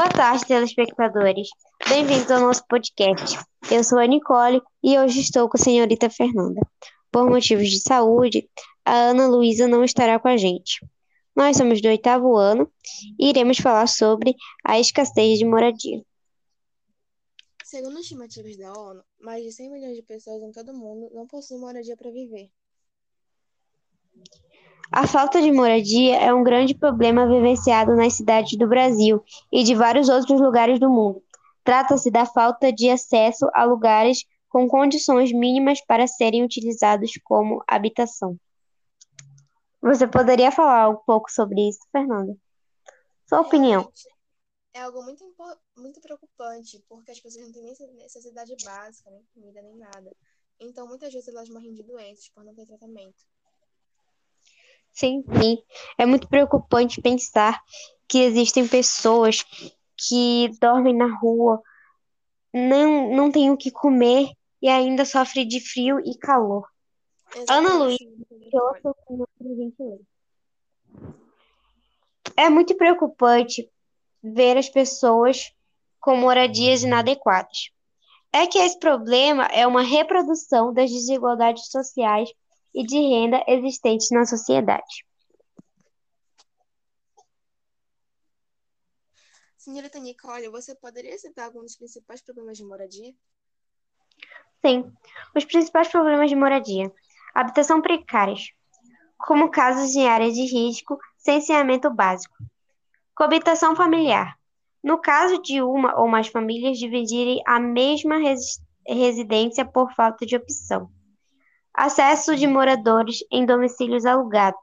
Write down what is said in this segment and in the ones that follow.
Boa tarde, telespectadores. Bem-vindos ao nosso podcast. Eu sou a Nicole e hoje estou com a senhorita Fernanda. Por motivos de saúde, a Ana Luísa não estará com a gente. Nós somos do oitavo ano e iremos falar sobre a escassez de moradia. Segundo estimativas da ONU, mais de 100 milhões de pessoas em todo o mundo não possuem moradia para viver. A falta de moradia é um grande problema vivenciado nas cidades do Brasil e de vários outros lugares do mundo. Trata-se da falta de acesso a lugares com condições mínimas para serem utilizados como habitação. Você poderia falar um pouco sobre isso, Fernanda? Sua opinião. É algo muito, muito preocupante, porque as pessoas não têm nem necessidade básica, nem comida, nem nada. Então, muitas vezes elas morrem de doenças por não ter tratamento. Sim, sim. É muito preocupante pensar que existem pessoas que dormem na rua, não, não têm o que comer e ainda sofrem de frio e calor. Ana Luísa, É muito preocupante ver as pessoas com moradias inadequadas. É que esse problema é uma reprodução das desigualdades sociais e de renda existentes na sociedade. Senhorita Nicole, você poderia citar alguns dos principais problemas de moradia? Sim, os principais problemas de moradia. Habitação precárias, como casos em áreas de risco sem saneamento básico. Coabitação familiar. No caso de uma ou mais famílias dividirem a mesma residência por falta de opção. Acesso de moradores em domicílios alugados.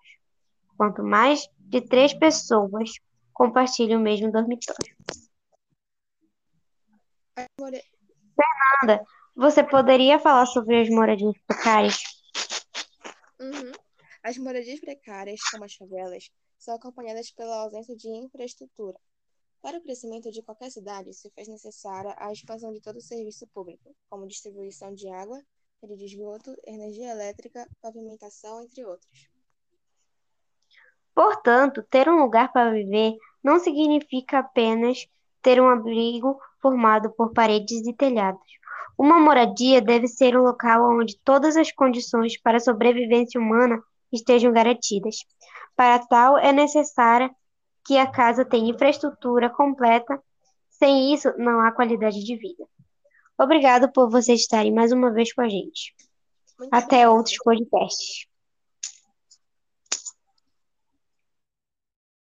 Quanto mais de três pessoas compartilham o mesmo dormitório. Fernanda, você poderia falar sobre as moradias precárias? Uhum. As moradias precárias, como as favelas, são acompanhadas pela ausência de infraestrutura. Para o crescimento de qualquer cidade, se faz necessária a expansão de todo o serviço público, como distribuição de água, rede de esgoto, energia elétrica, pavimentação, entre outros. Portanto, ter um lugar para viver não significa apenas ter um abrigo formado por paredes e telhados. Uma moradia deve ser um local onde todas as condições para a sobrevivência humana estejam garantidas. Para tal, é necessário que a casa tenha infraestrutura completa. Sem isso, não há qualidade de vida. Obrigado por vocês estarem mais uma vez com a gente. Muito Até obrigada. outros podcasts.